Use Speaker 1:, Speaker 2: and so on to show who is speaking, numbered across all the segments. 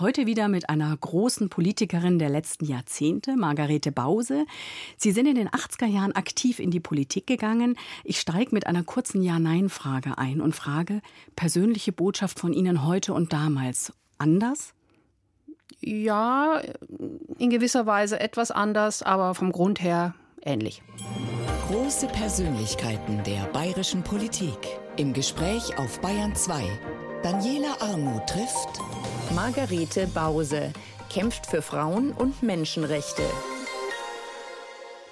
Speaker 1: Heute wieder mit einer großen Politikerin der letzten Jahrzehnte, Margarete Bause. Sie sind in den 80er Jahren aktiv in die Politik gegangen. Ich steige mit einer kurzen Ja-Nein-Frage ein und frage, persönliche Botschaft von Ihnen heute und damals anders?
Speaker 2: Ja, in gewisser Weise etwas anders, aber vom Grund her ähnlich.
Speaker 3: Große Persönlichkeiten der bayerischen Politik. Im Gespräch auf Bayern 2. Daniela Armuth trifft
Speaker 4: Margarete Bause kämpft für Frauen und Menschenrechte.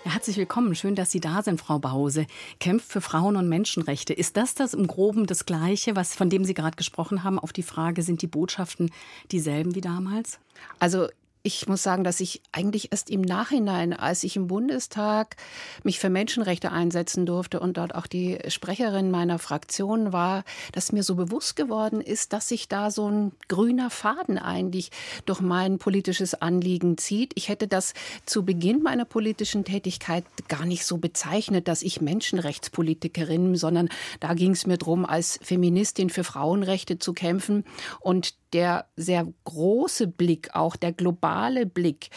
Speaker 1: Ja, herzlich willkommen. Schön, dass Sie da sind, Frau Bause. Kämpft für Frauen und Menschenrechte. Ist das das im Groben das Gleiche, was, von dem Sie gerade gesprochen haben, auf die Frage, sind die Botschaften dieselben wie damals?
Speaker 2: Also ich muss sagen, dass ich eigentlich erst im Nachhinein, als ich im Bundestag mich für Menschenrechte einsetzen durfte und dort auch die Sprecherin meiner Fraktion war, dass mir so bewusst geworden ist, dass sich da so ein grüner Faden eigentlich durch mein politisches Anliegen zieht. Ich hätte das zu Beginn meiner politischen Tätigkeit gar nicht so bezeichnet, dass ich Menschenrechtspolitikerin, sondern da ging es mir darum, als Feministin für Frauenrechte zu kämpfen und der sehr große Blick, auch der globale Blick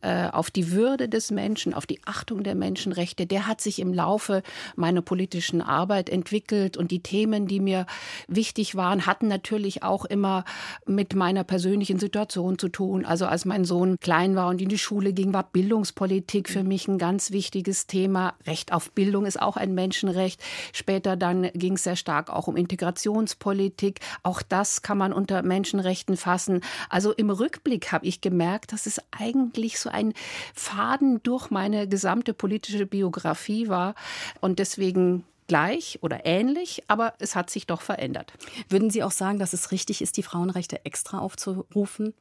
Speaker 2: äh, auf die Würde des Menschen, auf die Achtung der Menschenrechte, der hat sich im Laufe meiner politischen Arbeit entwickelt und die Themen, die mir wichtig waren, hatten natürlich auch immer mit meiner persönlichen Situation zu tun. Also als mein Sohn klein war und in die Schule ging, war Bildungspolitik für mich ein ganz wichtiges Thema. Recht auf Bildung ist auch ein Menschenrecht. Später dann ging es sehr stark auch um Integrationspolitik. Auch das kann man unter Menschen Menschenrechten fassen. Also im Rückblick habe ich gemerkt, dass es eigentlich so ein Faden durch meine gesamte politische Biografie war und deswegen gleich oder ähnlich, aber es hat sich doch verändert.
Speaker 1: Würden Sie auch sagen, dass es richtig ist, die Frauenrechte extra aufzurufen?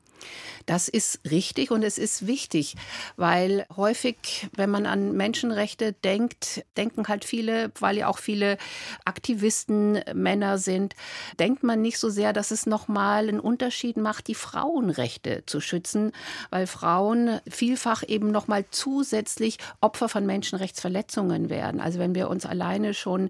Speaker 2: Das ist richtig und es ist wichtig, weil häufig, wenn man an Menschenrechte denkt, denken halt viele, weil ja auch viele Aktivisten Männer sind, denkt man nicht so sehr, dass es nochmal einen Unterschied macht, die Frauenrechte zu schützen, weil Frauen vielfach eben nochmal zusätzlich Opfer von Menschenrechtsverletzungen werden. Also wenn wir uns alleine schon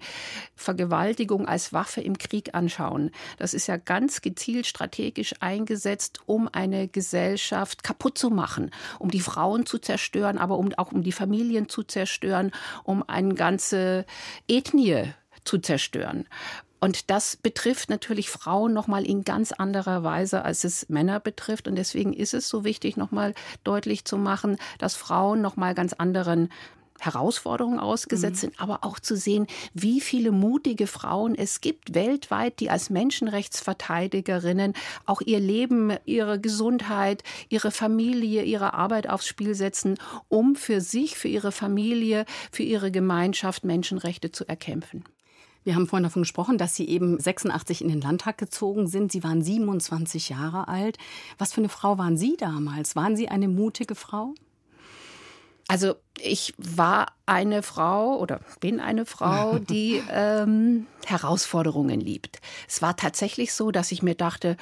Speaker 2: Vergewaltigung als Waffe im Krieg anschauen, das ist ja ganz gezielt strategisch eingesetzt, um eine eine Gesellschaft kaputt zu machen, um die Frauen zu zerstören, aber um, auch um die Familien zu zerstören, um eine ganze Ethnie zu zerstören. Und das betrifft natürlich Frauen noch mal in ganz anderer Weise, als es Männer betrifft. Und deswegen ist es so wichtig, noch mal deutlich zu machen, dass Frauen noch mal ganz anderen Herausforderungen ausgesetzt mhm. sind, aber auch zu sehen, wie viele mutige Frauen es gibt weltweit, die als Menschenrechtsverteidigerinnen auch ihr Leben, ihre Gesundheit, ihre Familie, ihre Arbeit aufs Spiel setzen, um für sich, für ihre Familie, für ihre Gemeinschaft Menschenrechte zu erkämpfen.
Speaker 1: Wir haben vorhin davon gesprochen, dass Sie eben 86 in den Landtag gezogen sind. Sie waren 27 Jahre alt. Was für eine Frau waren Sie damals? Waren Sie eine mutige Frau?
Speaker 2: Also ich war eine Frau oder bin eine Frau, die ähm, Herausforderungen liebt. Es war tatsächlich so, dass ich mir dachte,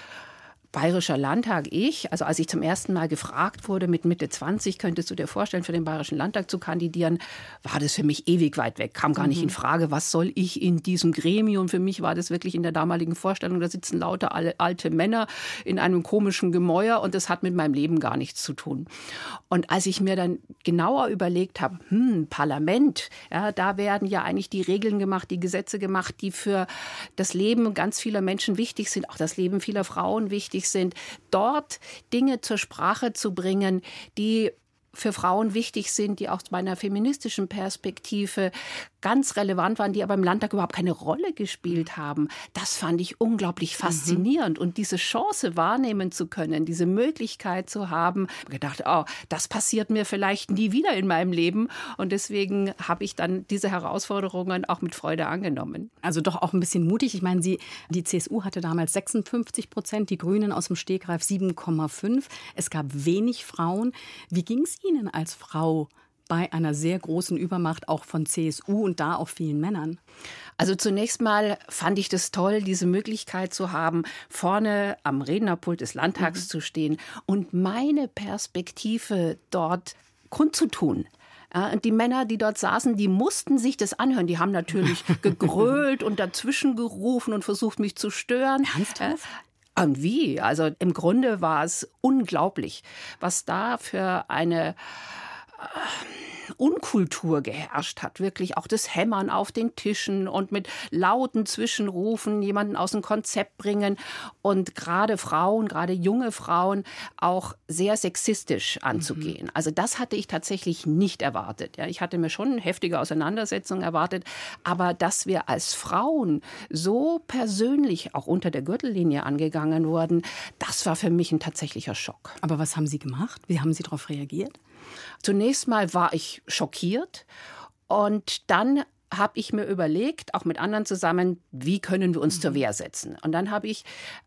Speaker 2: Bayerischer Landtag, ich, also als ich zum ersten Mal gefragt wurde mit Mitte 20, könntest du dir vorstellen, für den Bayerischen Landtag zu kandidieren, war das für mich ewig weit weg, kam gar nicht mhm. in Frage, was soll ich in diesem Gremium? Für mich war das wirklich in der damaligen Vorstellung, da sitzen lauter alte Männer in einem komischen Gemäuer und das hat mit meinem Leben gar nichts zu tun. Und als ich mir dann genauer überlegt habe, hm, Parlament, ja, da werden ja eigentlich die Regeln gemacht, die Gesetze gemacht, die für das Leben ganz vieler Menschen wichtig sind, auch das Leben vieler Frauen wichtig sind, dort Dinge zur Sprache zu bringen, die für Frauen wichtig sind, die aus meiner feministischen Perspektive ganz relevant waren, die aber im Landtag überhaupt keine Rolle gespielt haben. Das fand ich unglaublich mhm. faszinierend. Mhm. Und diese Chance wahrnehmen zu können, diese Möglichkeit zu haben, gedacht, oh, das passiert mir vielleicht nie wieder in meinem Leben. Und deswegen habe ich dann diese Herausforderungen auch mit Freude angenommen.
Speaker 1: Also doch auch ein bisschen mutig. Ich meine, Sie, die CSU hatte damals 56 Prozent, die Grünen aus dem Stegreif 7,5. Es gab wenig Frauen. Wie ging es Ihnen als Frau? bei einer sehr großen Übermacht auch von CSU und da auch vielen Männern?
Speaker 2: Also zunächst mal fand ich das toll, diese Möglichkeit zu haben, vorne am Rednerpult des Landtags mhm. zu stehen und meine Perspektive dort kundzutun. Ja, und die Männer, die dort saßen, die mussten sich das anhören. Die haben natürlich gegrölt und dazwischen gerufen und versucht, mich zu stören.
Speaker 1: Ernsthaft?
Speaker 2: Und wie? Also im Grunde war es unglaublich, was da für eine Unkultur geherrscht hat, wirklich auch das Hämmern auf den Tischen und mit lauten Zwischenrufen jemanden aus dem Konzept bringen und gerade Frauen, gerade junge Frauen auch sehr sexistisch anzugehen. Mhm. Also das hatte ich tatsächlich nicht erwartet. Ja, ich hatte mir schon heftige Auseinandersetzungen erwartet, aber dass wir als Frauen so persönlich auch unter der Gürtellinie angegangen wurden, das war für mich ein tatsächlicher Schock.
Speaker 1: Aber was haben Sie gemacht? Wie haben Sie darauf reagiert?
Speaker 2: Zunächst mal war ich schockiert und dann habe ich mir überlegt, auch mit anderen zusammen, wie können wir uns zur mhm. Wehr setzen. Und dann habe ich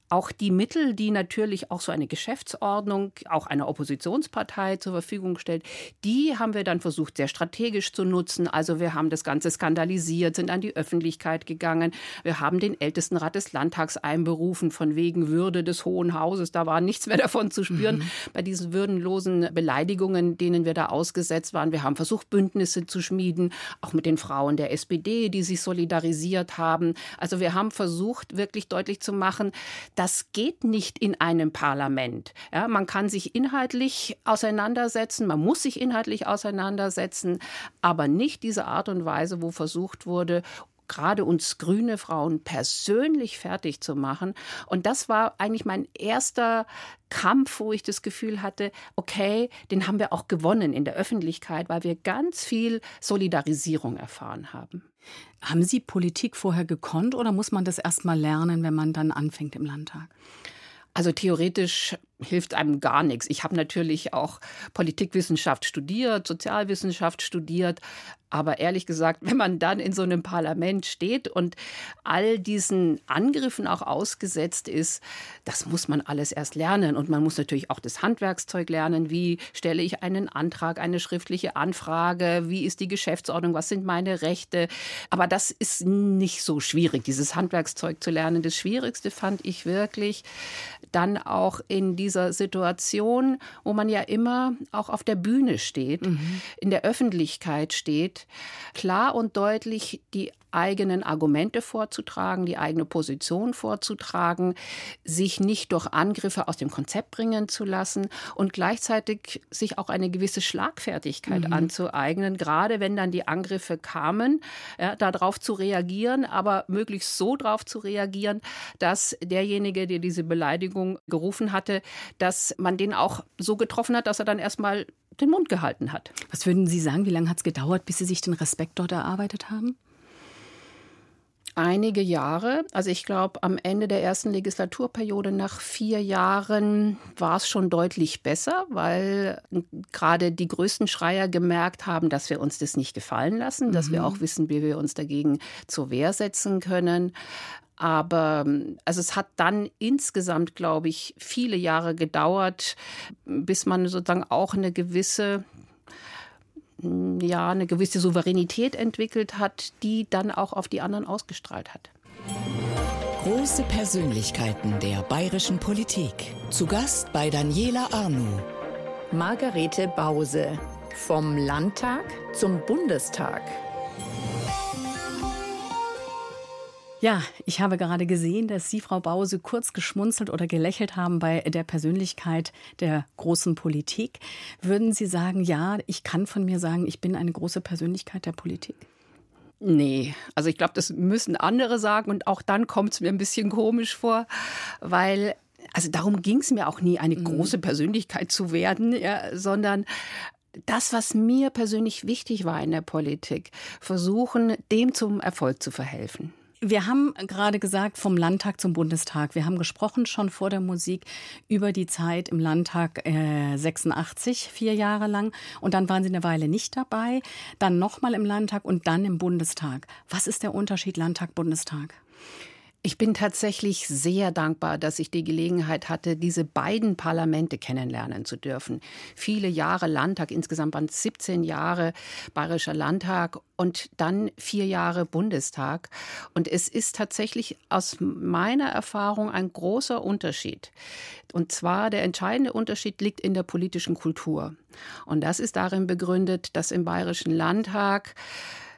Speaker 2: auch die Mittel, die natürlich auch so eine Geschäftsordnung, auch einer Oppositionspartei zur Verfügung stellt, die haben wir dann versucht, sehr strategisch zu nutzen. Also wir haben das Ganze skandalisiert, sind an die Öffentlichkeit gegangen. Wir haben den Ältestenrat des Landtags einberufen, von wegen Würde des Hohen Hauses. Da war nichts mehr davon zu spüren mhm. bei diesen würdenlosen Beleidigungen, denen wir da ausgesetzt waren. Wir haben versucht, Bündnisse zu schmieden, auch mit den Frauen der SPD, die sich solidarisiert haben. Also wir haben versucht, wirklich deutlich zu machen, das geht nicht in einem Parlament. Ja, man kann sich inhaltlich auseinandersetzen, man muss sich inhaltlich auseinandersetzen, aber nicht diese Art und Weise, wo versucht wurde, gerade uns grüne Frauen persönlich fertig zu machen. Und das war eigentlich mein erster Kampf, wo ich das Gefühl hatte, okay, den haben wir auch gewonnen in der Öffentlichkeit, weil wir ganz viel Solidarisierung erfahren haben.
Speaker 1: Haben Sie Politik vorher gekonnt oder muss man das erst mal lernen, wenn man dann anfängt im Landtag?
Speaker 2: Also theoretisch hilft einem gar nichts. Ich habe natürlich auch Politikwissenschaft studiert, Sozialwissenschaft studiert, aber ehrlich gesagt, wenn man dann in so einem Parlament steht und all diesen Angriffen auch ausgesetzt ist, das muss man alles erst lernen. Und man muss natürlich auch das Handwerkszeug lernen. Wie stelle ich einen Antrag, eine schriftliche Anfrage? Wie ist die Geschäftsordnung? Was sind meine Rechte? Aber das ist nicht so schwierig, dieses Handwerkszeug zu lernen. Das Schwierigste fand ich wirklich dann auch in die dieser Situation, wo man ja immer auch auf der Bühne steht, mhm. in der Öffentlichkeit steht, klar und deutlich die eigenen Argumente vorzutragen, die eigene Position vorzutragen, sich nicht durch Angriffe aus dem Konzept bringen zu lassen und gleichzeitig sich auch eine gewisse Schlagfertigkeit mhm. anzueignen, gerade wenn dann die Angriffe kamen, ja, darauf zu reagieren, aber möglichst so darauf zu reagieren, dass derjenige, der diese Beleidigung gerufen hatte, dass man den auch so getroffen hat, dass er dann erstmal den Mund gehalten hat.
Speaker 1: Was würden Sie sagen, wie lange hat es gedauert, bis Sie sich den Respekt dort erarbeitet haben?
Speaker 2: Einige Jahre. Also ich glaube, am Ende der ersten Legislaturperiode nach vier Jahren war es schon deutlich besser, weil gerade die größten Schreier gemerkt haben, dass wir uns das nicht gefallen lassen, dass wir mhm. auch wissen, wie wir uns dagegen zur Wehr setzen können. Aber also es hat dann insgesamt, glaube ich, viele Jahre gedauert, bis man sozusagen auch eine gewisse ja, eine gewisse Souveränität entwickelt hat, die dann auch auf die anderen ausgestrahlt hat.
Speaker 3: Große Persönlichkeiten der bayerischen Politik. Zu Gast bei Daniela Arnu.
Speaker 4: Margarete Bause. Vom Landtag zum Bundestag.
Speaker 1: Ja, ich habe gerade gesehen, dass Sie, Frau Bause, kurz geschmunzelt oder gelächelt haben bei der Persönlichkeit der großen Politik. Würden Sie sagen, ja, ich kann von mir sagen, ich bin eine große Persönlichkeit der Politik?
Speaker 2: Nee, also ich glaube, das müssen andere sagen und auch dann kommt es mir ein bisschen komisch vor, weil also darum ging es mir auch nie, eine mhm. große Persönlichkeit zu werden, ja, sondern das, was mir persönlich wichtig war in der Politik, versuchen, dem zum Erfolg zu verhelfen.
Speaker 1: Wir haben gerade gesagt, vom Landtag zum Bundestag. Wir haben gesprochen schon vor der Musik über die Zeit im Landtag äh, 86, vier Jahre lang. Und dann waren Sie eine Weile nicht dabei, dann nochmal im Landtag und dann im Bundestag. Was ist der Unterschied Landtag-Bundestag?
Speaker 2: Ich bin tatsächlich sehr dankbar, dass ich die Gelegenheit hatte, diese beiden Parlamente kennenlernen zu dürfen. Viele Jahre Landtag, insgesamt waren es 17 Jahre Bayerischer Landtag und dann vier Jahre Bundestag. Und es ist tatsächlich aus meiner Erfahrung ein großer Unterschied. Und zwar der entscheidende Unterschied liegt in der politischen Kultur. Und das ist darin begründet, dass im Bayerischen Landtag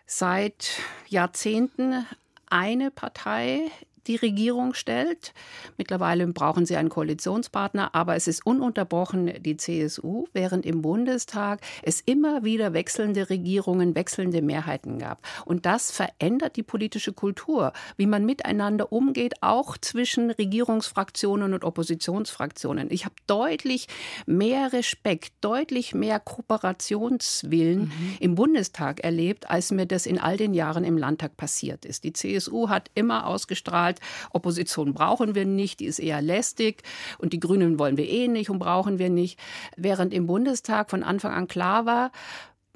Speaker 2: seit Jahrzehnten eine Partei die Regierung stellt. Mittlerweile brauchen sie einen Koalitionspartner, aber es ist ununterbrochen die CSU, während im Bundestag es immer wieder wechselnde Regierungen, wechselnde Mehrheiten gab. Und das verändert die politische Kultur, wie man miteinander umgeht, auch zwischen Regierungsfraktionen und Oppositionsfraktionen. Ich habe deutlich mehr Respekt, deutlich mehr Kooperationswillen mhm. im Bundestag erlebt, als mir das in all den Jahren im Landtag passiert ist. Die CSU hat immer ausgestrahlt, Opposition brauchen wir nicht, die ist eher lästig und die Grünen wollen wir eh nicht und brauchen wir nicht. Während im Bundestag von Anfang an klar war,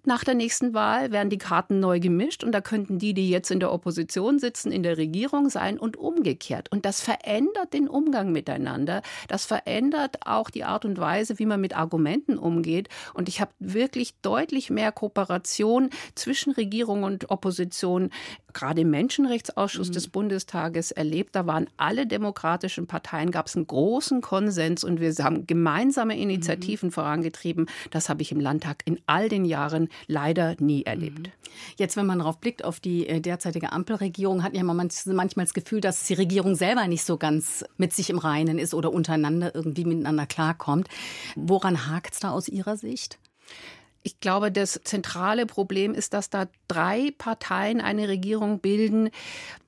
Speaker 2: nach der nächsten Wahl werden die Karten neu gemischt und da könnten die, die jetzt in der Opposition sitzen, in der Regierung sein und umgekehrt. Und das verändert den Umgang miteinander. Das verändert auch die Art und Weise, wie man mit Argumenten umgeht. Und ich habe wirklich deutlich mehr Kooperation zwischen Regierung und Opposition, gerade im Menschenrechtsausschuss mhm. des Bundestages erlebt. Da waren alle demokratischen Parteien, gab es einen großen Konsens und wir haben gemeinsame Initiativen mhm. vorangetrieben. Das habe ich im Landtag in all den Jahren leider nie erlebt. Mhm.
Speaker 1: Jetzt, wenn man darauf blickt, auf die äh, derzeitige Ampelregierung, hat ja man manchmal das Gefühl, dass die Regierung selber nicht so ganz mit sich im Reinen ist oder untereinander irgendwie miteinander klarkommt. Woran hakt es da aus Ihrer Sicht?
Speaker 2: Ich glaube, das zentrale Problem ist, dass da drei Parteien eine Regierung bilden,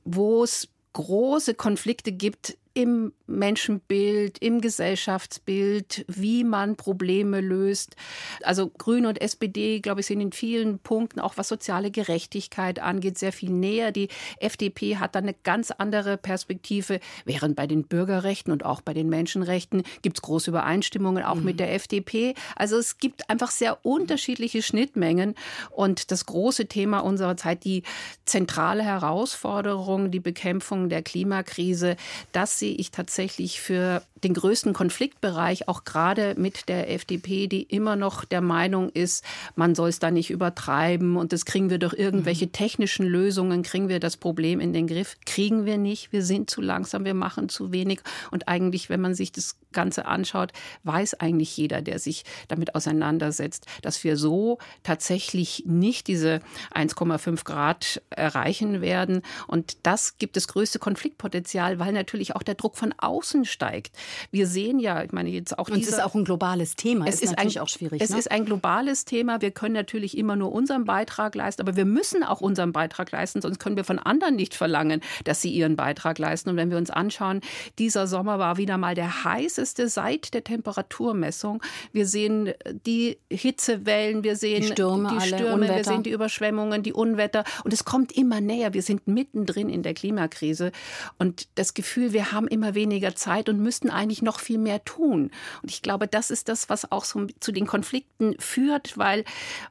Speaker 2: wo es große Konflikte gibt im Menschenbild, im Gesellschaftsbild, wie man Probleme löst. Also Grüne und SPD, glaube ich, sind in vielen Punkten, auch was soziale Gerechtigkeit angeht, sehr viel näher. Die FDP hat da eine ganz andere Perspektive, während bei den Bürgerrechten und auch bei den Menschenrechten gibt es große Übereinstimmungen, auch mhm. mit der FDP. Also es gibt einfach sehr unterschiedliche Schnittmengen. Und das große Thema unserer Zeit, die zentrale Herausforderung, die Bekämpfung der Klimakrise, das sehe ich tatsächlich für den größten Konfliktbereich, auch gerade mit der FDP, die immer noch der Meinung ist, man soll es da nicht übertreiben und das kriegen wir durch irgendwelche mhm. technischen Lösungen, kriegen wir das Problem in den Griff. Kriegen wir nicht. Wir sind zu langsam, wir machen zu wenig. Und eigentlich, wenn man sich das Ganze anschaut, weiß eigentlich jeder, der sich damit auseinandersetzt, dass wir so tatsächlich nicht diese 1,5 Grad erreichen werden. Und das gibt das größte Konfliktpotenzial, weil natürlich auch der Druck von außen steigt. Wir sehen ja, ich meine jetzt auch.
Speaker 1: Und es ist auch ein globales Thema.
Speaker 2: Es ist, ist natürlich ein, auch schwierig. Es ne? ist ein globales Thema. Wir können natürlich immer nur unseren Beitrag leisten, aber wir müssen auch unseren Beitrag leisten, sonst können wir von anderen nicht verlangen, dass sie ihren Beitrag leisten. Und wenn wir uns anschauen, dieser Sommer war wieder mal der heißeste seit der Temperaturmessung. Wir sehen die Hitzewellen, wir sehen
Speaker 1: die Stürme,
Speaker 2: die Stürme wir sehen die Überschwemmungen, die Unwetter. Und es kommt immer näher. Wir sind mittendrin in der Klimakrise. Und das Gefühl, wir haben immer weniger Zeit und müssten eigentlich eigentlich noch viel mehr tun. Und ich glaube, das ist das, was auch so zu den Konflikten führt, weil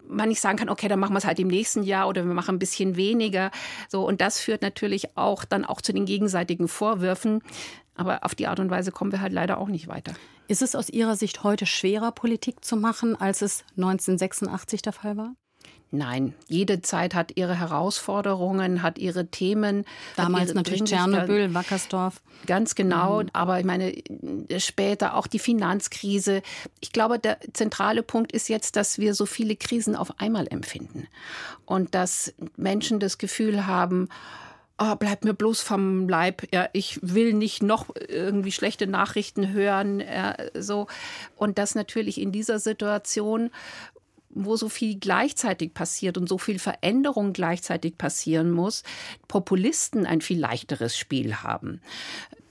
Speaker 2: man nicht sagen kann, okay, dann machen wir es halt im nächsten Jahr oder wir machen ein bisschen weniger. So, und das führt natürlich auch dann auch zu den gegenseitigen Vorwürfen. Aber auf die Art und Weise kommen wir halt leider auch nicht weiter.
Speaker 1: Ist es aus Ihrer Sicht heute schwerer, Politik zu machen, als es 1986 der Fall war?
Speaker 2: Nein, jede Zeit hat ihre Herausforderungen, hat ihre Themen.
Speaker 1: Damals
Speaker 2: ihre
Speaker 1: natürlich Tschernobyl, Wackersdorf.
Speaker 2: Ganz genau, mhm. aber ich meine, später auch die Finanzkrise. Ich glaube, der zentrale Punkt ist jetzt, dass wir so viele Krisen auf einmal empfinden und dass Menschen das Gefühl haben, oh, bleib mir bloß vom Leib. Ja, ich will nicht noch irgendwie schlechte Nachrichten hören. Ja, so. Und das natürlich in dieser Situation, wo so viel gleichzeitig passiert und so viel Veränderung gleichzeitig passieren muss, Populisten ein viel leichteres Spiel haben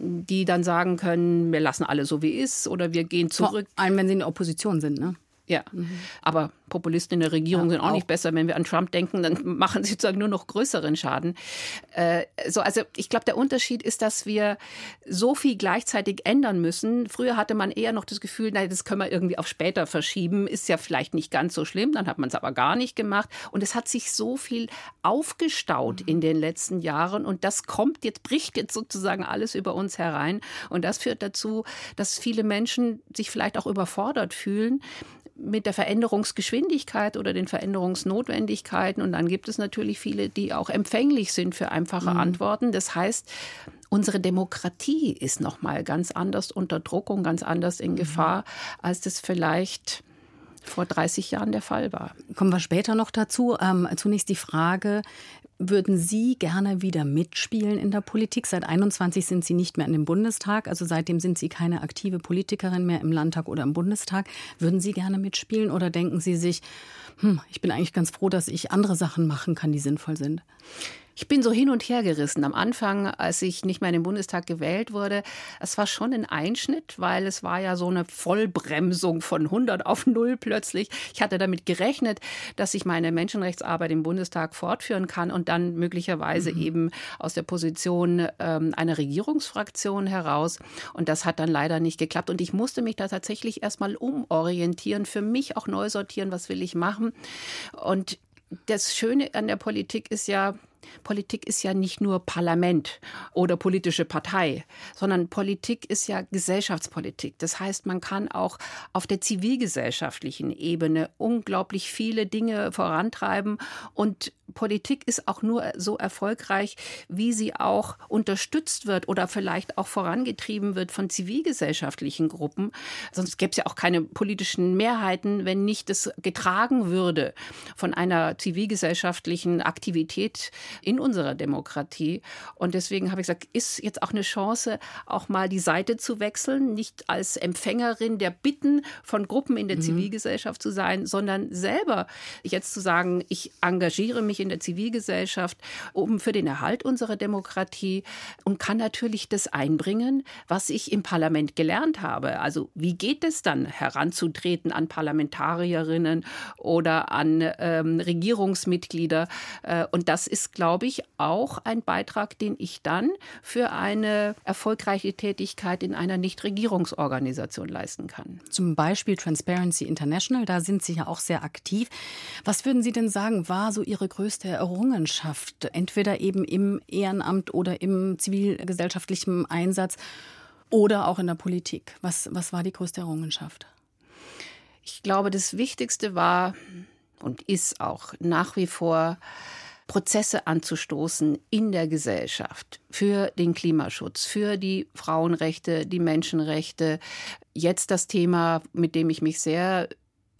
Speaker 2: die dann sagen können, wir lassen alle so wie ist oder wir gehen zurück.
Speaker 1: Vor allem, wenn sie in der Opposition sind, ne?
Speaker 2: Ja, mhm. aber Populisten in der Regierung ja, sind auch, auch, nicht besser. Wenn wir an Trump denken, dann machen sie sozusagen nur noch größeren Schaden. Äh, so, also ich glaube, der Unterschied ist, dass wir so viel gleichzeitig ändern müssen. Früher hatte man eher noch das Gefühl, nein, das können wir irgendwie auf später verschieben. Ist ja vielleicht nicht ganz so schlimm. Dann hat man es aber gar nicht gemacht. Und es hat sich so viel aufgestaut mhm. in den letzten Jahren. Und das kommt jetzt, bricht jetzt sozusagen alles über uns herein. Und das führt dazu, dass viele Menschen sich vielleicht auch überfordert fühlen mit der Veränderungsgeschwindigkeit oder den Veränderungsnotwendigkeiten. Und dann gibt es natürlich viele, die auch empfänglich sind für einfache mhm. Antworten. Das heißt, unsere Demokratie ist noch mal ganz anders unter Druck und ganz anders in mhm. Gefahr, als das vielleicht vor 30 Jahren der Fall war.
Speaker 1: Kommen wir später noch dazu. Ähm, zunächst die Frage, Würden Sie gerne wieder mitspielen in der Politik? Seit 21 sind Sie nicht mehr in dem Bundestag, also seitdem sind Sie keine aktive Politikerin mehr im Landtag oder im Bundestag. Würden Sie gerne mitspielen oder denken Sie sich, hm, ich bin eigentlich ganz froh, dass ich andere Sachen machen kann, die sinnvoll sind?
Speaker 2: Ich bin so hin und her gerissen. Am Anfang, als ich nicht mehr in den Bundestag gewählt wurde, es war schon ein Einschnitt, weil es war ja so eine Vollbremsung von 100 auf 0 plötzlich. Ich hatte damit gerechnet, dass ich meine Menschenrechtsarbeit im Bundestag fortführen kann und dann möglicherweise mhm. eben aus der Position ähm, einer Regierungsfraktion heraus. Und das hat dann leider nicht geklappt. Und ich musste mich da tatsächlich erstmal umorientieren, für mich auch neu sortieren, was will ich machen. Und das Schöne an der Politik ist ja, Politik ist ja nicht nur Parlament oder politische Partei, sondern Politik ist ja Gesellschaftspolitik. Das heißt, man kann auch auf der zivilgesellschaftlichen Ebene unglaublich viele Dinge vorantreiben und Politik ist auch nur so erfolgreich, wie sie auch unterstützt wird oder vielleicht auch vorangetrieben wird von zivilgesellschaftlichen Gruppen. Sonst gäbe es ja auch keine politischen Mehrheiten, wenn nicht das getragen würde von einer zivilgesellschaftlichen Aktivität in unserer Demokratie. Und deswegen habe ich gesagt, ist jetzt auch eine Chance, auch mal die Seite zu wechseln, nicht als Empfängerin der Bitten von Gruppen in der mhm. Zivilgesellschaft zu sein, sondern selber jetzt zu sagen, ich engagiere mich in der Zivilgesellschaft um für den Erhalt unserer Demokratie und kann natürlich das einbringen, was ich im Parlament gelernt habe. Also wie geht es dann heranzutreten an Parlamentarierinnen oder an ähm, Regierungsmitglieder? Äh, und das ist, glaube ich, auch ein Beitrag, den ich dann für eine erfolgreiche Tätigkeit in einer Nichtregierungsorganisation leisten kann.
Speaker 1: Zum Beispiel Transparency International, da sind Sie ja auch sehr aktiv. Was würden Sie denn sagen, war so Ihre größte Errungenschaft, entweder eben im Ehrenamt oder im zivilgesellschaftlichen Einsatz oder auch in der Politik? Was, was war die größte Errungenschaft?
Speaker 2: Ich glaube, das Wichtigste war und ist auch nach wie vor Prozesse anzustoßen in der Gesellschaft für den Klimaschutz, für die Frauenrechte, die Menschenrechte. Jetzt das Thema, mit dem ich mich sehr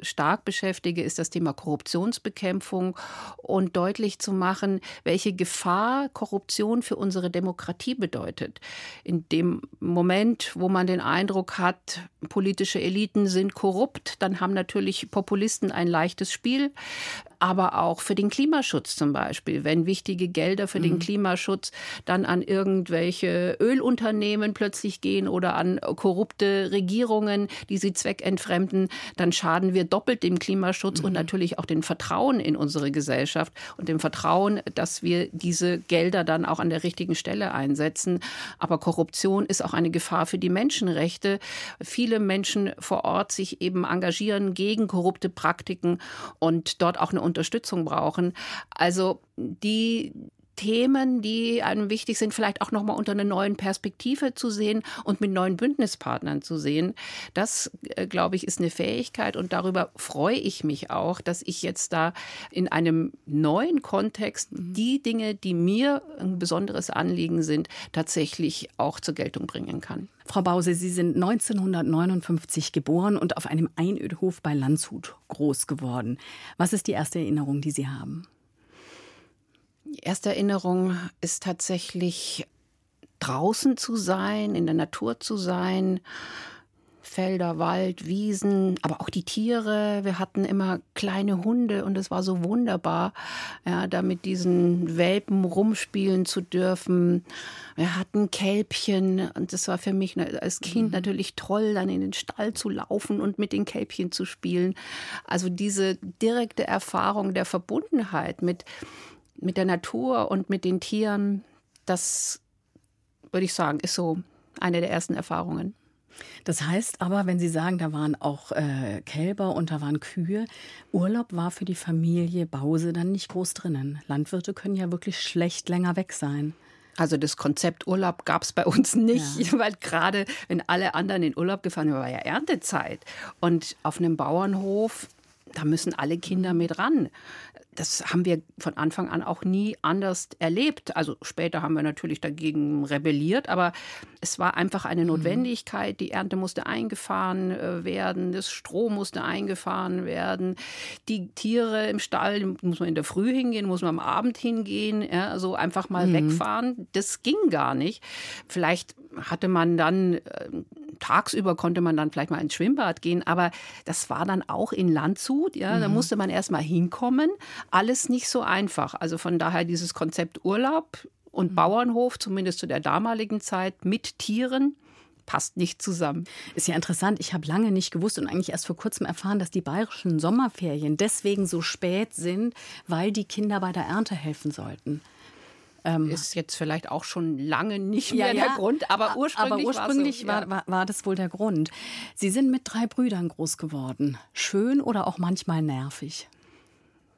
Speaker 2: stark beschäftige, ist das Thema Korruptionsbekämpfung und deutlich zu machen, welche Gefahr Korruption für unsere Demokratie bedeutet. In dem Moment, wo man den Eindruck hat, politische Eliten sind korrupt, dann haben natürlich Populisten ein leichtes Spiel aber auch für den Klimaschutz zum Beispiel. Wenn wichtige Gelder für mhm. den Klimaschutz dann an irgendwelche Ölunternehmen plötzlich gehen oder an korrupte Regierungen, die sie zweckentfremden, dann schaden wir doppelt dem Klimaschutz mhm. und natürlich auch dem Vertrauen in unsere Gesellschaft und dem Vertrauen, dass wir diese Gelder dann auch an der richtigen Stelle einsetzen. Aber Korruption ist auch eine Gefahr für die Menschenrechte. Viele Menschen vor Ort sich eben engagieren gegen korrupte Praktiken und dort auch eine Unterstützung brauchen. Also die Themen, die einem wichtig sind, vielleicht auch noch mal unter einer neuen Perspektive zu sehen und mit neuen Bündnispartnern zu sehen. Das, äh, glaube ich, ist eine Fähigkeit und darüber freue ich mich auch, dass ich jetzt da in einem neuen Kontext mhm. die Dinge, die mir ein besonderes Anliegen sind, tatsächlich auch zur Geltung bringen kann.
Speaker 1: Frau Bause, Sie sind 1959 geboren und auf einem Einödhof bei Landshut groß geworden. Was ist die erste Erinnerung, die Sie haben?
Speaker 2: Erste Erinnerung ist tatsächlich draußen zu sein, in der Natur zu sein, Felder, Wald, Wiesen, aber auch die Tiere. Wir hatten immer kleine Hunde und es war so wunderbar, ja, da mit diesen Welpen rumspielen zu dürfen. Wir hatten Kälbchen und es war für mich als Kind mhm. natürlich toll, dann in den Stall zu laufen und mit den Kälbchen zu spielen. Also diese direkte Erfahrung der Verbundenheit mit, mit der Natur und mit den Tieren, das würde ich sagen, ist so eine der ersten Erfahrungen.
Speaker 1: Das heißt aber, wenn Sie sagen, da waren auch äh, Kälber und da waren Kühe, Urlaub war für die Familie Bause dann nicht groß drinnen. Landwirte können ja wirklich schlecht länger weg sein.
Speaker 2: Also das Konzept Urlaub gab es bei uns nicht, ja. weil gerade wenn alle anderen in Urlaub gefahren sind, war ja Erntezeit. Und auf einem Bauernhof, da müssen alle Kinder mit ran. Das haben wir von Anfang an auch nie anders erlebt. Also später haben wir natürlich dagegen rebelliert, aber es war einfach eine mhm. Notwendigkeit. Die Ernte musste eingefahren äh, werden, das Stroh musste eingefahren werden, die Tiere im Stall muss man in der Früh hingehen, muss man am Abend hingehen, ja, also einfach mal mhm. wegfahren. Das ging gar nicht. Vielleicht hatte man dann äh, tagsüber konnte man dann vielleicht mal ins Schwimmbad gehen, aber das war dann auch in Landshut, ja, mhm. da musste man erst mal hinkommen. Alles nicht so einfach. Also von daher dieses Konzept Urlaub und mhm. Bauernhof, zumindest zu der damaligen Zeit, mit Tieren, passt nicht zusammen.
Speaker 1: Ist ja interessant. Ich habe lange nicht gewusst und eigentlich erst vor kurzem erfahren, dass die bayerischen Sommerferien deswegen so spät sind, weil die Kinder bei der Ernte helfen sollten.
Speaker 2: Ähm, ist jetzt vielleicht auch schon lange nicht mehr ja, der Grund, aber ursprünglich,
Speaker 1: aber ursprünglich so, war, war, war, das wohl der Grund. Sie sind mit drei Brüdern groß geworden. Schön oder auch manchmal nervig?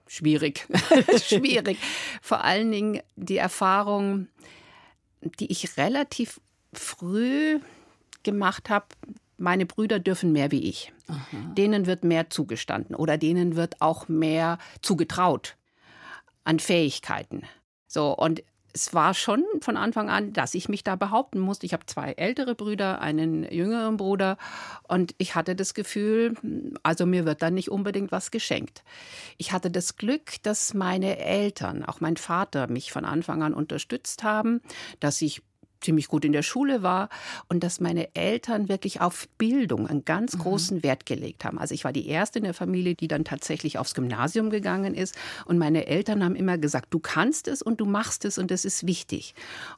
Speaker 2: Schwierig. Schwierig. Vor allen Dingen die Erfahrung, die ich relativ früh gemacht habe, meine Brüder dürfen mehr wie ich. Aha. Denen wird mehr zugestanden oder denen wird auch mehr zugetraut an Fähigkeiten. So, und es war schon von Anfang an, dass ich mich da behaupten musste. Ich habe zwei ältere Brüder, einen jüngeren Bruder und ich hatte das Gefühl, also mir wird da nicht unbedingt was geschenkt. Ich hatte das Glück, dass meine Eltern, auch mein Vater, mich von Anfang an unterstützt haben, dass ich ziemlich gut in der Schule war und dass meine Eltern wirklich auf Bildung einen ganz mhm. großen Wert gelegt haben. Also ich war die erste in der Familie, die dann tatsächlich aufs Gymnasium gegangen ist und meine Eltern haben immer gesagt, du kannst es und du machst es und das ist wichtig.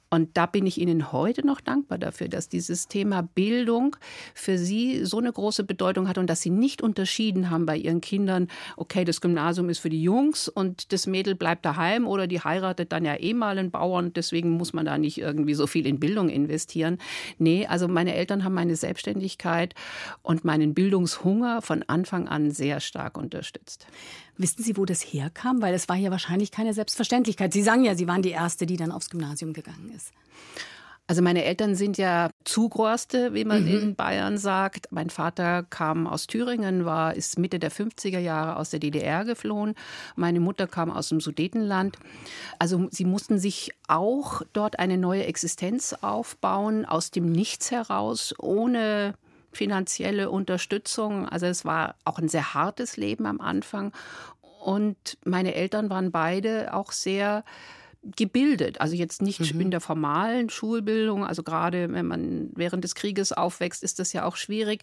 Speaker 2: Und da bin ich ihnen heute noch dankbar dafür, dass dieses Thema Bildung für sie so eine große Bedeutung hat und dass sie nicht unterschieden haben bei ihren Kindern, okay, das Gymnasium ist für die Jungs und das Mädel bleibt daheim oder die heiratet dann ja eh mal einen Bauern, deswegen muss man da nicht irgendwie so viel in in Bildung investieren. Nee, also meine Eltern haben meine Selbstständigkeit und meinen Bildungshunger von Anfang an sehr stark unterstützt.
Speaker 1: Wissen Sie, wo das herkam? Weil es war ja wahrscheinlich keine Selbstverständlichkeit. Sie sagen ja, Sie waren die Erste, die dann aufs Gymnasium gegangen ist.
Speaker 2: Also meine Eltern sind ja Zugroste, wie man mhm. in Bayern sagt. Mein Vater kam aus Thüringen, war ist Mitte der 50er Jahre aus der DDR geflohen. Meine Mutter kam aus dem Sudetenland. Also sie mussten sich auch dort eine neue Existenz aufbauen aus dem Nichts heraus, ohne finanzielle Unterstützung. Also es war auch ein sehr hartes Leben am Anfang. Und meine Eltern waren beide auch sehr gebildet. Also jetzt nicht mhm. in der formalen Schulbildung, also gerade wenn man während des Krieges aufwächst, ist das ja auch schwierig.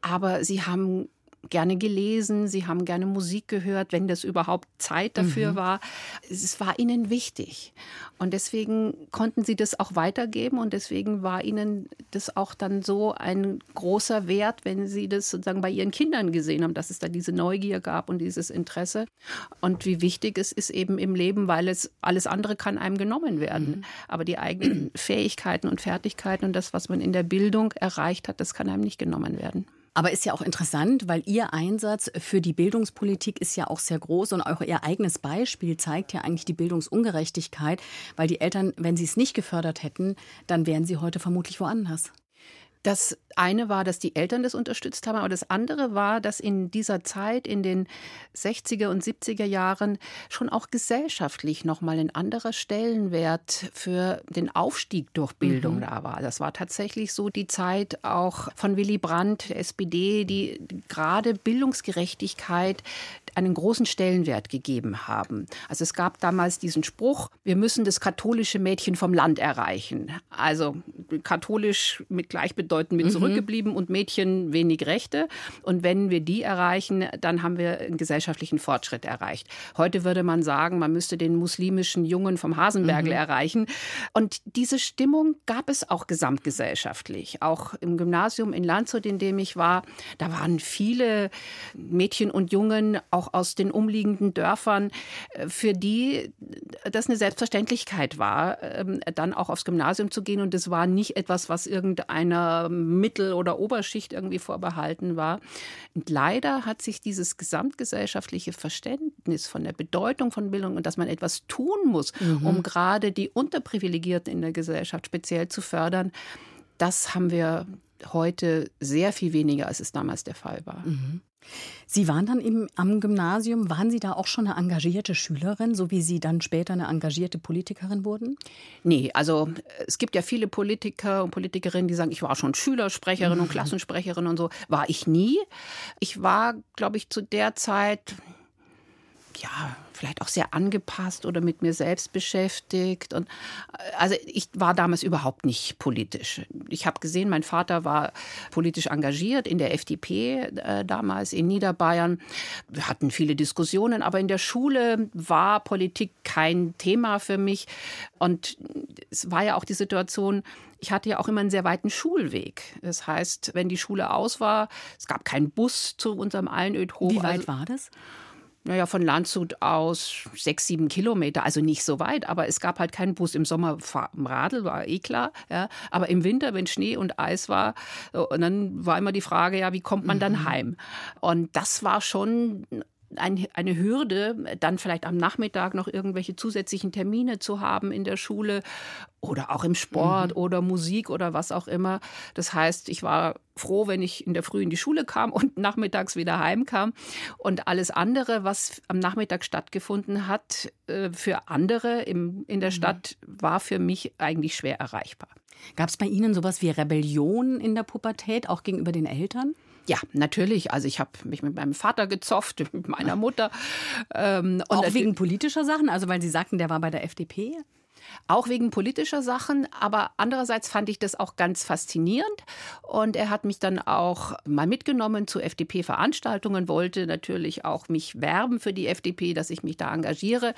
Speaker 2: Aber sie haben gerne gelesen, sie haben gerne Musik gehört, wenn das überhaupt Zeit dafür mhm. war. Es war ihnen wichtig. Und deswegen konnten sie das auch weitergeben und deswegen war ihnen das auch dann so ein großer Wert, wenn sie das sozusagen bei ihren Kindern gesehen haben, dass es da diese Neugier gab und dieses Interesse. Und wie wichtig es ist eben im Leben, weil es alles andere kann einem genommen werden. Mhm. Aber die eigenen Fähigkeiten und Fertigkeiten und das, was man in der Bildung erreicht hat, das kann einem nicht genommen werden.
Speaker 1: Aber ist ja auch interessant, weil Ihr Einsatz für die Bildungspolitik ist ja auch sehr groß und auch Ihr eigenes Beispiel zeigt ja eigentlich die Bildungsungerechtigkeit, weil die Eltern, wenn sie es nicht gefördert hätten, dann wären sie heute vermutlich woanders.
Speaker 2: Das eine war, dass die Eltern das unterstützt haben, aber das andere war, dass in dieser Zeit, in den 60er und 70er Jahren, schon auch gesellschaftlich nochmal ein anderer Stellenwert für den Aufstieg durch Bildung mhm. da war. Das war tatsächlich so die Zeit auch von Willy Brandt, der SPD, die gerade Bildungsgerechtigkeit einen großen Stellenwert gegeben haben. Also es gab damals diesen Spruch, wir müssen das katholische Mädchen vom Land erreichen. Also katholisch mit gleichbedeutend mit mhm. zurückgeblieben und Mädchen wenig Rechte. Und wenn wir die erreichen, dann haben wir einen gesellschaftlichen Fortschritt erreicht. Heute würde man sagen, man müsste den muslimischen Jungen vom Hasenbergel mhm. erreichen. Und diese Stimmung gab es auch gesamtgesellschaftlich. Auch im Gymnasium in Landshut, in dem ich war, da waren viele Mädchen und Jungen, auch auch aus den umliegenden Dörfern, äh, für die das eine Selbstverständlichkeit war, ähm, dann auch aufs Gymnasium zu gehen. Und das war nicht etwas, was irgendeiner Mittel- oder Oberschicht irgendwie vorbehalten war. Und leider hat sich dieses gesamtgesellschaftliche Verständnis von der Bedeutung von Bildung und dass man etwas tun muss, mhm. um gerade die Unterprivilegierten in der Gesellschaft speziell zu fördern, das haben wir heute sehr viel weniger, als es damals der Fall war. Mhm.
Speaker 1: Sie waren dann eben am Gymnasium, waren Sie da auch schon eine engagierte Schülerin, so wie Sie dann später eine engagierte Politikerin wurden?
Speaker 2: Nee, also es gibt ja viele Politiker und Politikerinnen, die sagen, ich war schon Schülersprecherin mhm. und Klassensprecherin und so. War ich nie. Ich war, glaube ich, zu der Zeit ja, vielleicht auch sehr angepasst oder mit mir selbst beschäftigt. Und äh, also ich war damals überhaupt nicht politisch. Ich habe gesehen, mein Vater war politisch engagiert in der FDP äh, damals in Niederbayern. Wir hatten viele Diskussionen, aber in der Schule war Politik kein Thema für mich. Und es war ja auch die Situation, ich hatte ja auch immer einen sehr weiten Schulweg. Das heißt, wenn die Schule aus war, es gab keinen Bus zu unserem Allenödhof.
Speaker 1: Wie weit also, war das?
Speaker 2: Naja, von Landshut aus sechs, sieben Kilometer, also nicht so weit, aber es gab halt keinen Bus. Im Sommer im Radl, war eh klar. Ja. Aber im Winter, wenn Schnee und Eis war, und dann war immer die Frage, ja, wie kommt man dann mhm. heim? Und das war schon ein, eine Hürde, dann vielleicht am Nachmittag noch irgendwelche zusätzlichen Termine zu haben in der Schule oder auch im Sport mhm. oder Musik oder was auch immer. Das heißt, ich war froh, wenn ich in der Früh in die Schule kam und nachmittags wieder heimkam. Und alles andere, was am Nachmittag stattgefunden hat, äh, für andere im, in der mhm. Stadt, war für mich eigentlich schwer erreichbar.
Speaker 1: Gab es bei Ihnen sowas wie Rebellion in der Pubertät, auch gegenüber den Eltern?
Speaker 2: Ja, natürlich. Also ich habe mich mit meinem Vater gezofft, mit meiner Mutter.
Speaker 1: Ähm, auch wegen politischer Sachen? Also weil Sie sagten, der war bei der FDP?
Speaker 2: Auch wegen politischer Sachen, aber andererseits fand ich das auch ganz faszinierend. Und er hat mich dann auch mal mitgenommen zu FDP-Veranstaltungen, wollte natürlich auch mich werben für die FDP, dass ich mich da engagiere.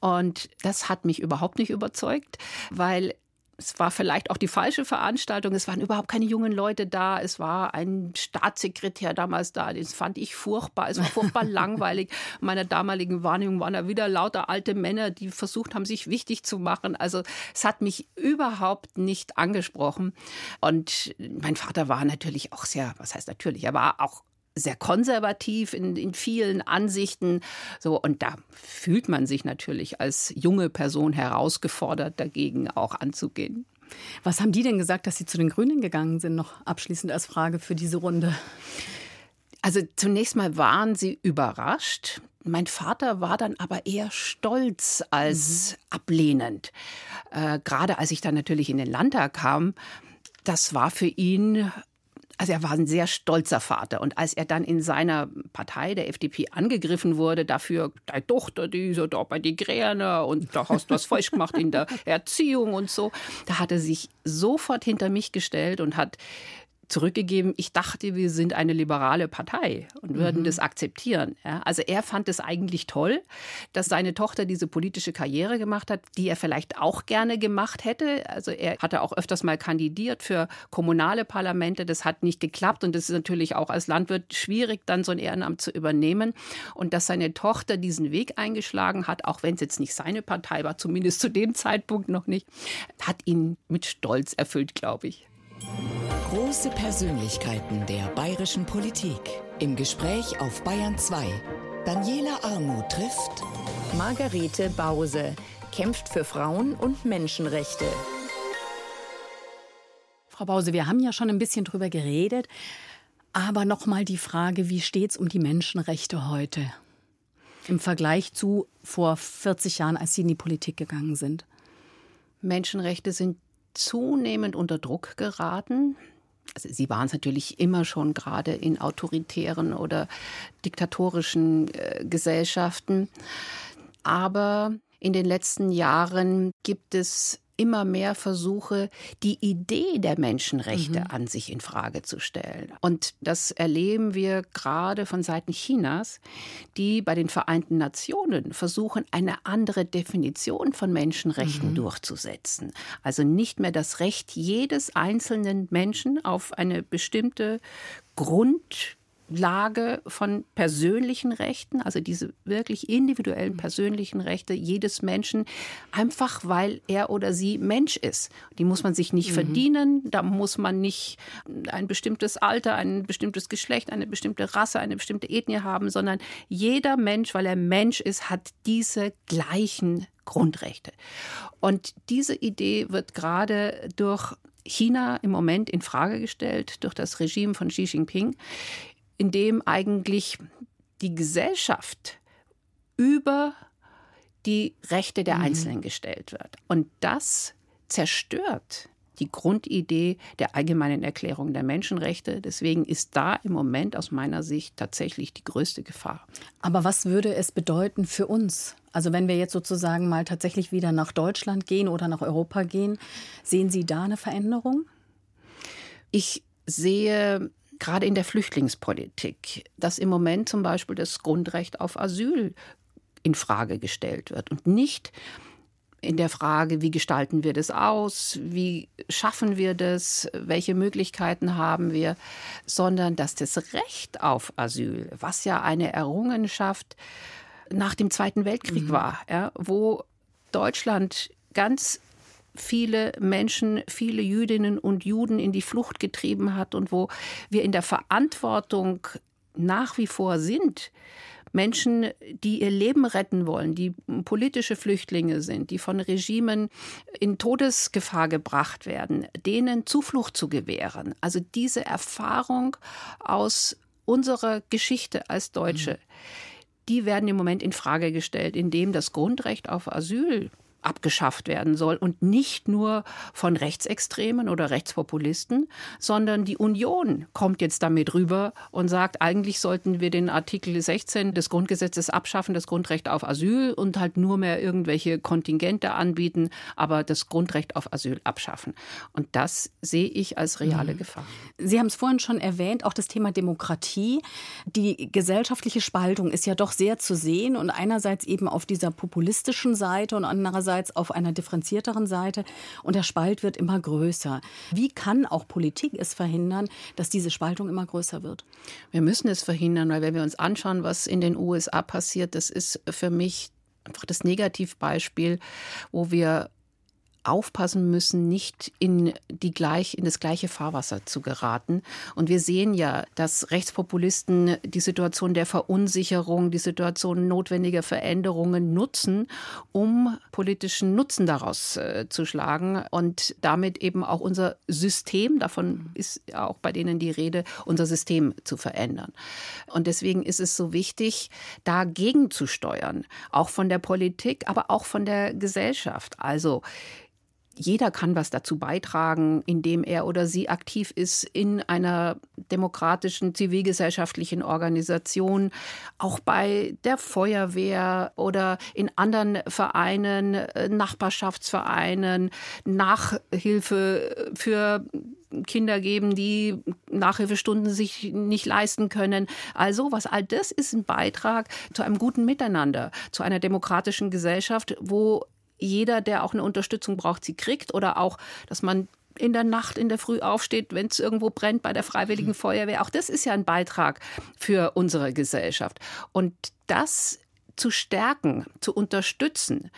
Speaker 2: Und das hat mich überhaupt nicht überzeugt, weil es war vielleicht auch die falsche Veranstaltung. Es waren überhaupt keine jungen Leute da. Es war ein Staatssekretär damals da. Das fand ich furchtbar. Es war furchtbar langweilig. In meiner damaligen Wahrnehmung waren da wieder lauter alte Männer, die versucht haben, sich wichtig zu machen. Also es hat mich überhaupt nicht angesprochen. Und mein Vater war natürlich auch sehr, was heißt natürlich, er war auch sehr konservativ in, in vielen Ansichten. So, und da fühlt man sich natürlich als junge Person herausgefordert, dagegen auch anzugehen.
Speaker 1: Was haben die denn gesagt, dass sie zu den Grünen gegangen sind? Noch abschließend als Frage für diese Runde.
Speaker 2: Also zunächst mal waren sie überrascht. Mein Vater war dann aber eher stolz als mhm. ablehnend. Äh, gerade als ich dann natürlich in den Landtag kam, das war für ihn also er war ein sehr stolzer Vater. Und als er dann in seiner Partei, der FDP, angegriffen wurde dafür, deine Tochter, die ist da bei die Gräne und da hast du was falsch gemacht in der Erziehung und so, da hat er sich sofort hinter mich gestellt und hat zurückgegeben, ich dachte, wir sind eine liberale Partei und würden mhm. das akzeptieren. Ja, also er fand es eigentlich toll, dass seine Tochter diese politische Karriere gemacht hat, die er vielleicht auch gerne gemacht hätte. Also er hatte auch öfters mal kandidiert für kommunale Parlamente. Das hat nicht geklappt und das ist natürlich auch als Landwirt schwierig, dann so ein Ehrenamt zu übernehmen. Und dass seine Tochter diesen Weg eingeschlagen hat, auch wenn es jetzt nicht seine Partei war, zumindest zu dem Zeitpunkt noch nicht, hat ihn mit Stolz erfüllt, glaube ich.
Speaker 3: Große Persönlichkeiten der bayerischen Politik. Im Gespräch auf Bayern 2. Daniela Armuth trifft
Speaker 4: Margarete Bause, kämpft für Frauen und Menschenrechte.
Speaker 1: Frau Bause, wir haben ja schon ein bisschen drüber geredet, aber noch mal die Frage, wie steht es um die Menschenrechte heute im Vergleich zu vor 40 Jahren, als Sie in die Politik gegangen sind?
Speaker 2: Menschenrechte sind zunehmend unter Druck geraten also sie waren es natürlich immer schon gerade in autoritären oder diktatorischen äh, Gesellschaften. Aber in den letzten Jahren gibt es immer mehr Versuche, die Idee der Menschenrechte mhm. an sich in Frage zu stellen. Und das erleben wir gerade von Seiten Chinas, die bei den Vereinten Nationen versuchen, eine andere Definition von Menschenrechten mhm. durchzusetzen. Also nicht mehr das Recht jedes einzelnen Menschen auf eine bestimmte Grund Lage von persönlichen Rechten, also diese wirklich individuellen persönlichen Rechte jedes Menschen, einfach weil er oder sie Mensch ist. Die muss man sich nicht mhm. verdienen, da muss man nicht ein bestimmtes Alter, ein bestimmtes Geschlecht, eine bestimmte Rasse, eine bestimmte Ethnie haben, sondern jeder Mensch, weil er Mensch ist, hat diese gleichen Grundrechte. Und diese Idee wird gerade durch China im Moment in Frage gestellt durch das Regime von Xi Jinping, in dem eigentlich die Gesellschaft über die Rechte der mhm. Einzelnen gestellt wird. Und das zerstört die Grundidee der allgemeinen Erklärung der Menschenrechte. Deswegen ist da im Moment aus meiner Sicht tatsächlich die größte Gefahr.
Speaker 1: Aber was würde es bedeuten für uns? Also wenn wir jetzt sozusagen mal tatsächlich wieder nach Deutschland gehen oder nach Europa gehen, sehen Sie da eine Veränderung?
Speaker 2: Ich sehe gerade in der Flüchtlingspolitik, dass im Moment zum Beispiel das Grundrecht auf Asyl in Frage gestellt wird und nicht in der Frage, wie gestalten wir das aus, wie schaffen wir das, welche Möglichkeiten haben wir, sondern dass das Recht auf Asyl, was ja eine Errungenschaft nach dem Zweiten Weltkrieg mhm. war, ja, wo Deutschland ganz viele Menschen, viele Jüdinnen und Juden in die Flucht getrieben hat und wo wir in der Verantwortung nach wie vor sind, Menschen, die ihr Leben retten wollen, die politische Flüchtlinge sind, die von Regimen in Todesgefahr gebracht werden, denen Zuflucht zu gewähren. Also diese Erfahrung aus unserer Geschichte als Deutsche, mhm. die werden im Moment in Frage gestellt, indem das Grundrecht auf Asyl abgeschafft werden soll und nicht nur von Rechtsextremen oder Rechtspopulisten, sondern die Union kommt jetzt damit rüber und sagt, eigentlich sollten wir den Artikel 16 des Grundgesetzes abschaffen, das Grundrecht auf Asyl und halt nur mehr irgendwelche Kontingente anbieten, aber das Grundrecht auf Asyl abschaffen. Und das sehe ich als reale mhm. Gefahr.
Speaker 1: Sie haben es vorhin schon erwähnt, auch das Thema Demokratie. Die gesellschaftliche Spaltung ist ja doch sehr zu sehen und einerseits eben auf dieser populistischen Seite und andererseits einerseits auf einer differenzierteren Seite und der Spalt wird immer größer. Wie kann auch Politik es verhindern, dass diese Spaltung immer größer wird?
Speaker 2: Wir müssen es verhindern, weil wenn wir uns anschauen, was in den USA passiert, das ist für mich einfach das Negativbeispiel, wo wir aufpassen müssen, nicht in, die gleich, in das gleiche Fahrwasser zu geraten. Und wir sehen ja, dass Rechtspopulisten die Situation der Verunsicherung, die Situation notwendiger Veränderungen nutzen, um politischen Nutzen daraus äh, zu schlagen und damit eben auch unser System, davon ist auch bei denen die Rede, unser System zu verändern. Und deswegen ist es so wichtig, dagegen zu steuern, auch von der Politik, aber auch von der Gesellschaft. Also jeder kann was dazu beitragen, indem er oder sie aktiv ist in einer demokratischen zivilgesellschaftlichen Organisation, auch bei der Feuerwehr oder in anderen Vereinen, äh, Nachbarschaftsvereinen, Nachhilfe für Kinder geben, die Nachhilfestunden sich nicht leisten können. Also was all das ist ein Beitrag zu einem guten Miteinander, zu einer demokratischen Gesellschaft, wo jeder, der auch eine Unterstützung braucht, sie kriegt oder auch, dass man in der Nacht, in der Früh aufsteht, wenn es irgendwo brennt bei der Freiwilligen hm. Feuerwehr. Auch das ist ja ein Beitrag für unsere Gesellschaft. Und das zu stärken, zu unterstützen,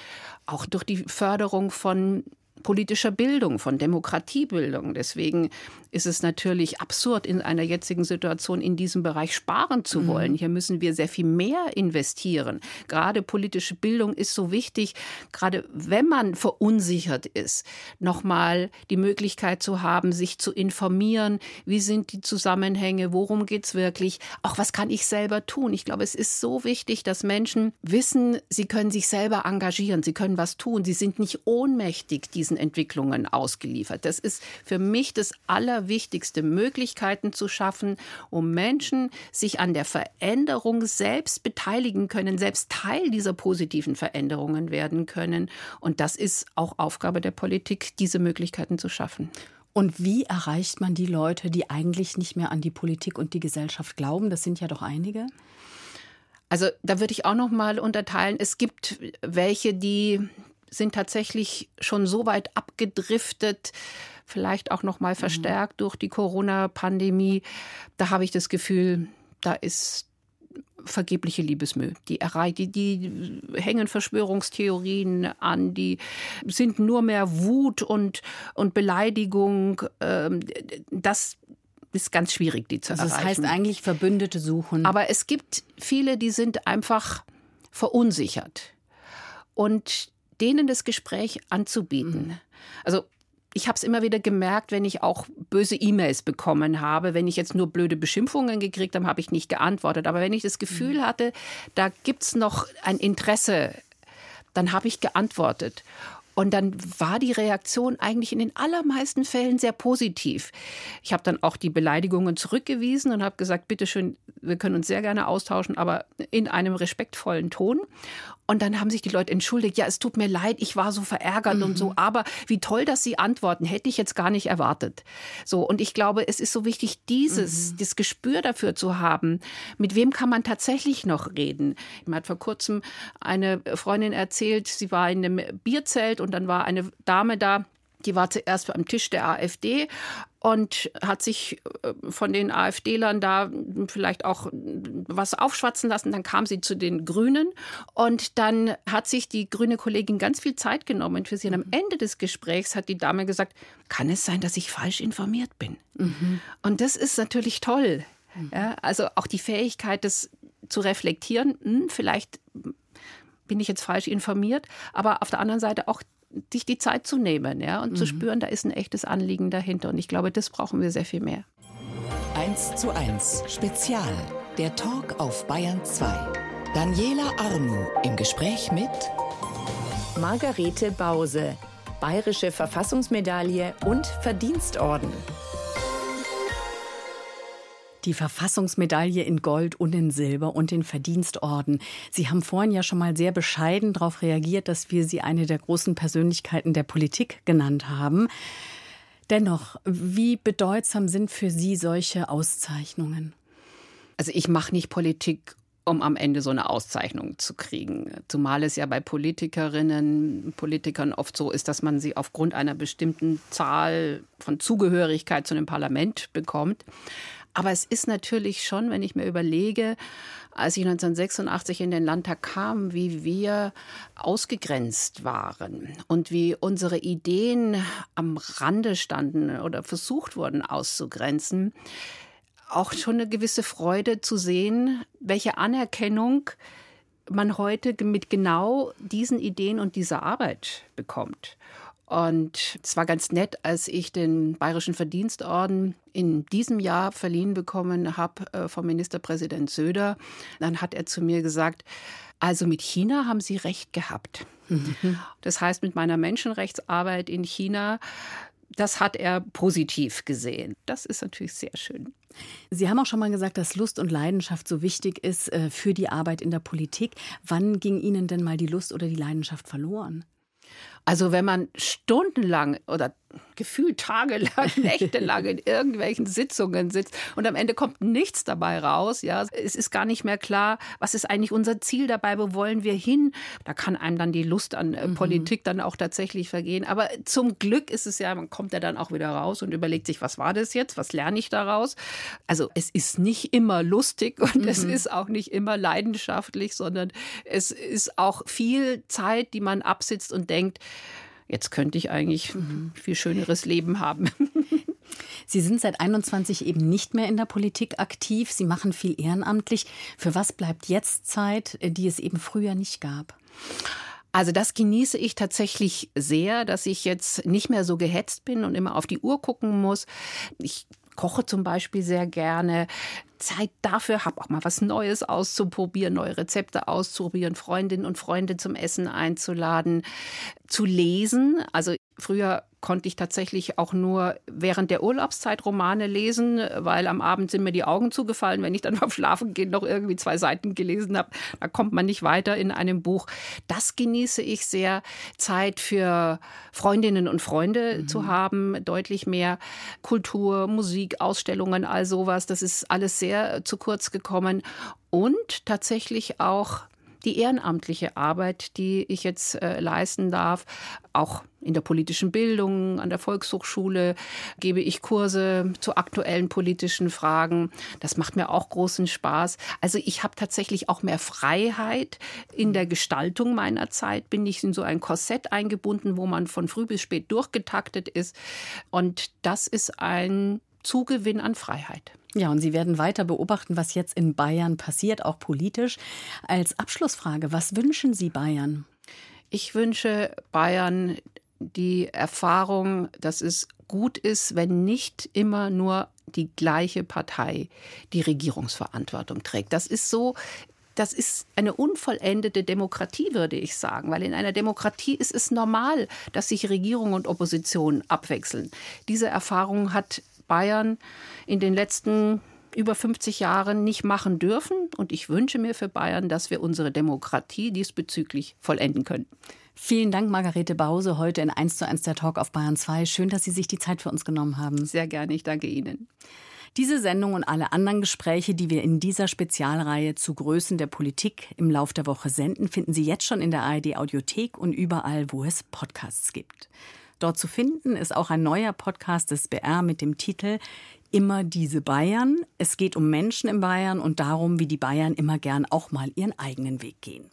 Speaker 2: auch durch die Förderung von politischer Bildung, von Demokratiebildung. Deswegen ist es natürlich absurd, in einer jetzigen Situation in diesem Bereich sparen zu mhm. wollen. Hier müssen wir sehr viel mehr investieren. Gerade politische Bildung ist so wichtig, gerade wenn man verunsichert ist, nochmal die Möglichkeit zu haben, sich zu informieren, wie sind die Zusammenhänge, worum geht es wirklich, auch was kann ich selber tun. Ich glaube, es ist so wichtig, dass Menschen wissen, sie können sich selber engagieren, sie können was tun, sie sind nicht ohnmächtig diesen Entwicklungen ausgeliefert. Das ist für mich das aller Allerwichtigste, Möglichkeiten zu schaffen, um Menschen sich an der Veränderung selbst beteiligen können, selbst Teil dieser positiven Veränderungen werden können. Und das ist auch Aufgabe der Politik, diese Möglichkeiten zu schaffen.
Speaker 1: Und wie erreicht man die Leute, die eigentlich nicht mehr an die Politik und die Gesellschaft glauben? Das sind ja doch einige.
Speaker 2: Also da würde ich auch noch mal unterteilen. Es gibt welche, die sind tatsächlich schon so weit abgedriftet, vielleicht auch noch mal mhm. verstärkt durch die Corona-Pandemie. Da habe ich das Gefühl, da ist vergebliche Liebesmüh. Die, die, die hängen Verschwörungstheorien an, die sind nur mehr Wut und, und Beleidigung. Ähm, das ist ganz schwierig, die zu also erreichen.
Speaker 1: Das heißt eigentlich Verbündete suchen.
Speaker 2: Aber es gibt viele, die sind einfach verunsichert. Und denen das Gespräch anzubieten. Mhm. Also ich habe es immer wieder gemerkt, wenn ich auch böse E-Mails bekommen habe, wenn ich jetzt nur blöde Beschimpfungen gekriegt habe, habe ich nicht geantwortet. Aber wenn ich das Gefühl mhm. hatte, da gibt es noch ein Interesse, dann habe ich geantwortet. Und dann war die Reaktion eigentlich in den allermeisten Fällen sehr positiv. Ich habe dann auch die Beleidigungen zurückgewiesen und habe gesagt, bitteschön, wir können uns sehr gerne austauschen, aber in einem respektvollen Ton. Und dann haben sich die Leute entschuldigt, ja, es tut mir leid, ich war so verärgert mhm. und so, mhm. aber wie toll, dass Sie antworten, hätte ich jetzt gar nicht erwartet. So, und ich glaube, es ist so wichtig, dieses, mhm. das Gespür dafür zu haben, mit wem kann man tatsächlich noch reden. Mir hat vor kurzem eine Freundin erzählt, sie war in einem Bierzelt und dann war eine Dame da, die war zuerst am Tisch der AfD und hat sich äh, von den AfD-Lern da vielleicht auch was aufschwatzen lassen. Dann kam sie zu den Grünen und dann hat sich die grüne Kollegin ganz viel Zeit genommen für sie. Und am mhm. Ende des Gesprächs hat die Dame gesagt, kann es sein, dass ich falsch informiert bin? Mhm. Und das ist natürlich toll. Mhm. Ja, also auch die Fähigkeit, das zu reflektieren, hm, vielleicht bin ich jetzt falsch informiert, aber auf der anderen Seite auch sich die Zeit zu nehmen ja, und mhm. zu spüren, da ist ein echtes Anliegen dahinter. Und ich glaube, das brauchen wir sehr viel mehr.
Speaker 3: 1 zu 1 Spezial. Der Talk auf Bayern 2. Daniela Armu im Gespräch mit
Speaker 4: Margarete Bause, Bayerische Verfassungsmedaille und Verdienstorden
Speaker 1: die Verfassungsmedaille in Gold und in Silber und den Verdienstorden. Sie haben vorhin ja schon mal sehr bescheiden darauf reagiert, dass wir Sie eine der großen Persönlichkeiten der Politik genannt haben. Dennoch, wie bedeutsam sind für Sie solche Auszeichnungen?
Speaker 2: Also ich mache nicht Politik, um am Ende so eine Auszeichnung zu kriegen. Zumal es ja bei Politikerinnen, Politikern oft so ist, dass man sie aufgrund einer bestimmten Zahl von Zugehörigkeit zu einem Parlament bekommt. Aber es ist natürlich schon, wenn ich mir überlege, als ich 1986 in den Landtag kam, wie wir ausgegrenzt waren und wie unsere Ideen am Rande standen oder versucht wurden auszugrenzen, auch schon eine gewisse Freude zu sehen, welche Anerkennung man heute mit genau diesen Ideen und dieser Arbeit bekommt. Und es war ganz nett, als ich den Bayerischen Verdienstorden in diesem Jahr verliehen bekommen habe äh, vom Ministerpräsident Söder. Dann hat er zu mir gesagt, also mit China haben Sie recht gehabt. Mhm. Das heißt, mit meiner Menschenrechtsarbeit in China, das hat er positiv gesehen. Das ist natürlich sehr schön.
Speaker 1: Sie haben auch schon mal gesagt, dass Lust und Leidenschaft so wichtig ist äh, für die Arbeit in der Politik. Wann ging Ihnen denn mal die Lust oder die Leidenschaft verloren?
Speaker 2: Also wenn man stundenlang oder gefühlt tagelang, nächtelang in irgendwelchen Sitzungen sitzt und am Ende kommt nichts dabei raus. Ja, es ist gar nicht mehr klar, was ist eigentlich unser Ziel dabei, wo wollen wir hin? Da kann einem dann die Lust an äh, mhm. Politik dann auch tatsächlich vergehen. Aber zum Glück ist es ja, man kommt ja dann auch wieder raus und überlegt sich, was war das jetzt? Was lerne ich daraus? Also es ist nicht immer lustig und mhm. es ist auch nicht immer leidenschaftlich, sondern es ist auch viel Zeit, die man absitzt und denkt, jetzt könnte ich eigentlich ein viel schöneres Leben haben.
Speaker 1: Sie sind seit 21 eben nicht mehr in der Politik aktiv. Sie machen viel ehrenamtlich. Für was bleibt jetzt Zeit, die es eben früher nicht gab?
Speaker 2: Also das genieße ich tatsächlich sehr, dass ich jetzt nicht mehr so gehetzt bin und immer auf die Uhr gucken muss. Ich koche zum Beispiel sehr gerne. Zeit dafür, habe auch mal was Neues auszuprobieren, neue Rezepte auszuprobieren, Freundinnen und Freunde zum Essen einzuladen, zu lesen. Also früher konnte ich tatsächlich auch nur während der Urlaubszeit Romane lesen, weil am Abend sind mir die Augen zugefallen, wenn ich dann beim Schlafen gehen noch irgendwie zwei Seiten gelesen habe. Da kommt man nicht weiter in einem Buch. Das genieße ich sehr. Zeit für Freundinnen und Freunde mhm. zu haben, deutlich mehr Kultur, Musik, Ausstellungen, all sowas. Das ist alles sehr zu kurz gekommen. Und tatsächlich auch die ehrenamtliche Arbeit, die ich jetzt äh, leisten darf, auch in der politischen Bildung, an der Volkshochschule gebe ich Kurse zu aktuellen politischen Fragen. Das macht mir auch großen Spaß. Also ich habe tatsächlich auch mehr Freiheit in der Gestaltung meiner Zeit. Bin ich in so ein Korsett eingebunden, wo man von früh bis spät durchgetaktet ist. Und das ist ein Zugewinn an Freiheit.
Speaker 1: Ja, und Sie werden weiter beobachten, was jetzt in Bayern passiert, auch politisch. Als Abschlussfrage, was wünschen Sie Bayern?
Speaker 2: Ich wünsche Bayern die Erfahrung, dass es gut ist, wenn nicht immer nur die gleiche Partei die Regierungsverantwortung trägt. Das ist so das ist eine unvollendete Demokratie, würde ich sagen, weil in einer Demokratie ist es normal, dass sich Regierung und Opposition abwechseln. Diese Erfahrung hat Bayern in den letzten über 50 Jahren nicht machen dürfen. Und ich wünsche mir für Bayern, dass wir unsere Demokratie diesbezüglich vollenden können.
Speaker 1: Vielen Dank, Margarete Bause, heute in 1 zu 1 der Talk auf Bayern 2. Schön, dass Sie sich die Zeit für uns genommen haben.
Speaker 2: Sehr gerne, ich danke Ihnen.
Speaker 1: Diese Sendung und alle anderen Gespräche, die wir in dieser Spezialreihe zu Größen der Politik im Lauf der Woche senden, finden Sie jetzt schon in der ARD Audiothek und überall, wo es Podcasts gibt. Dort zu finden ist auch ein neuer Podcast des BR mit dem Titel Immer diese Bayern. Es geht um Menschen in Bayern und darum, wie die Bayern immer gern auch mal ihren eigenen Weg gehen.